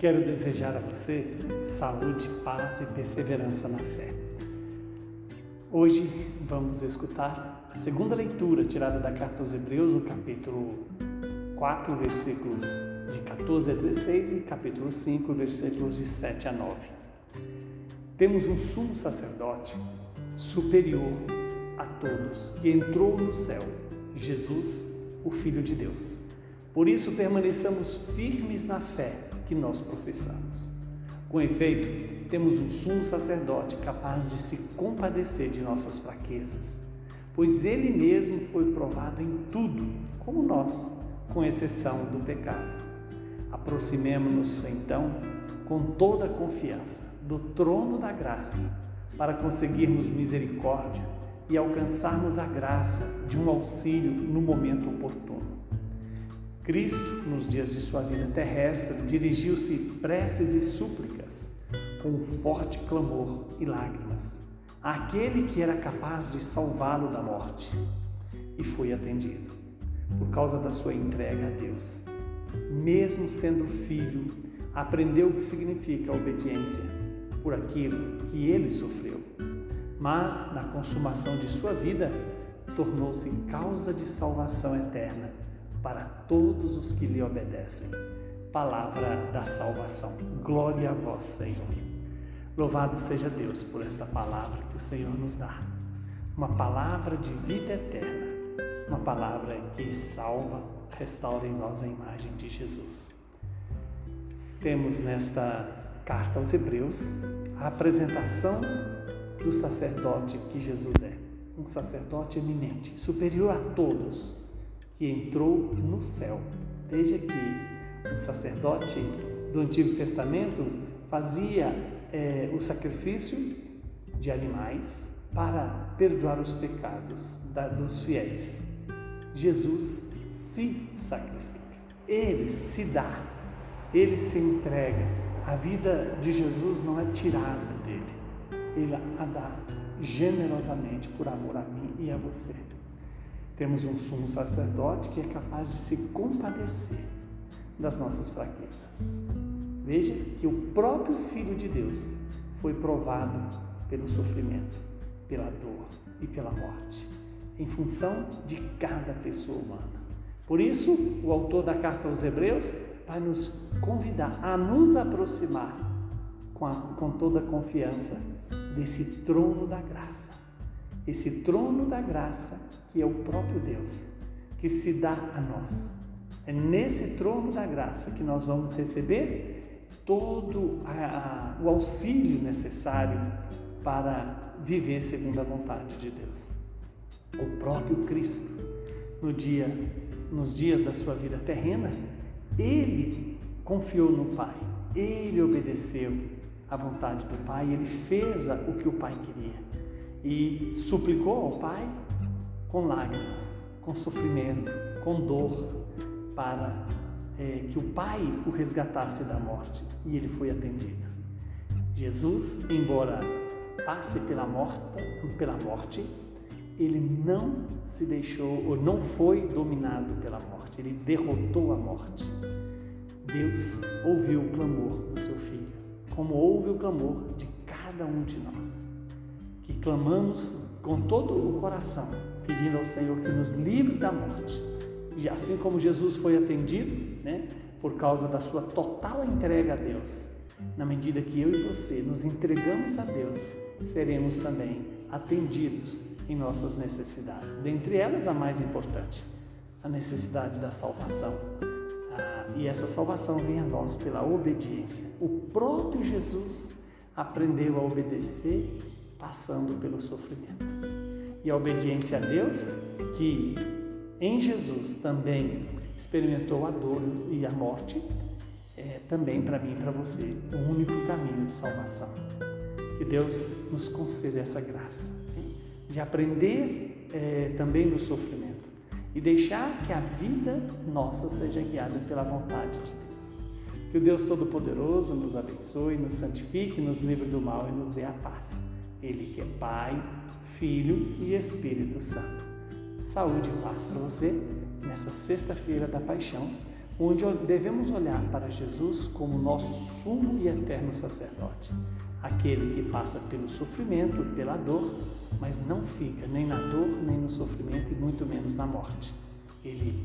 Quero desejar a você saúde, paz e perseverança na fé. Hoje vamos escutar a segunda leitura tirada da carta aos Hebreus, no capítulo 4, versículos de 14 a 16 e capítulo 5, versículos de 7 a 9. Temos um sumo sacerdote superior a todos que entrou no céu, Jesus, o Filho de Deus. Por isso permaneçamos firmes na fé que nós professamos. Com efeito, temos um sumo sacerdote capaz de se compadecer de nossas fraquezas, pois ele mesmo foi provado em tudo, como nós, com exceção do pecado. Aproximemo-nos então com toda a confiança do trono da graça, para conseguirmos misericórdia e alcançarmos a graça de um auxílio no momento oportuno. Cristo, nos dias de sua vida terrestre, dirigiu-se preces e súplicas, com um forte clamor e lágrimas, àquele que era capaz de salvá-lo da morte, e foi atendido, por causa da sua entrega a Deus. Mesmo sendo filho, aprendeu o que significa obediência por aquilo que ele sofreu. Mas, na consumação de sua vida, tornou-se causa de salvação eterna para todos os que lhe obedecem. Palavra da salvação. Glória a vós, Senhor. Louvado seja Deus por esta palavra que o Senhor nos dá. Uma palavra de vida eterna. Uma palavra que salva, restaura em nós a imagem de Jesus. Temos nesta carta aos Hebreus a apresentação do sacerdote que Jesus é. Um sacerdote eminente, superior a todos que entrou no céu. Desde que o sacerdote do Antigo Testamento fazia é, o sacrifício de animais para perdoar os pecados da, dos fiéis. Jesus se sacrifica, ele se dá, ele se entrega. A vida de Jesus não é tirada dele, ele a dá generosamente por amor a mim e a você. Temos um sumo sacerdote que é capaz de se compadecer das nossas fraquezas. Veja que o próprio Filho de Deus foi provado pelo sofrimento, pela dor e pela morte, em função de cada pessoa humana. Por isso, o autor da carta aos Hebreus vai nos convidar a nos aproximar com, a, com toda a confiança desse trono da graça esse trono da graça que é o próprio Deus, que se dá a nós. É nesse trono da graça que nós vamos receber todo a, a, o auxílio necessário para viver segundo a vontade de Deus. O próprio Cristo, no dia, nos dias da sua vida terrena, ele confiou no Pai, ele obedeceu à vontade do Pai, ele fez o que o Pai queria e suplicou ao Pai com lágrimas, com sofrimento, com dor, para é, que o Pai o resgatasse da morte e ele foi atendido. Jesus, embora passe pela morte, pela morte, ele não se deixou ou não foi dominado pela morte, ele derrotou a morte. Deus ouviu o clamor do seu filho, como ouve o clamor de cada um de nós que clamamos com todo o coração, pedindo ao Senhor que nos livre da morte. E assim como Jesus foi atendido, né, por causa da sua total entrega a Deus, na medida que eu e você nos entregamos a Deus, seremos também atendidos em nossas necessidades. Dentre elas, a mais importante, a necessidade da salvação. Ah, e essa salvação vem a nós pela obediência. O próprio Jesus aprendeu a obedecer passando pelo sofrimento. E a obediência a Deus, que em Jesus também experimentou a dor e a morte, é também para mim e para você o único caminho de salvação. Que Deus nos conceda essa graça de aprender é, também no sofrimento e deixar que a vida nossa seja guiada pela vontade de Deus. Que o Deus Todo-Poderoso nos abençoe, nos santifique, nos livre do mal e nos dê a paz. Ele que é Pai, Filho e Espírito Santo. Saúde e paz para você nessa sexta-feira da paixão, onde devemos olhar para Jesus como nosso sumo e eterno sacerdote, aquele que passa pelo sofrimento, pela dor, mas não fica nem na dor, nem no sofrimento e muito menos na morte. Ele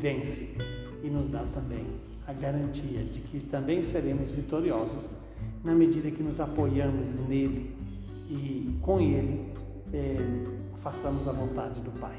vence e nos dá também a garantia de que também seremos vitoriosos na medida que nos apoiamos nele com ele é, façamos a vontade do Pai.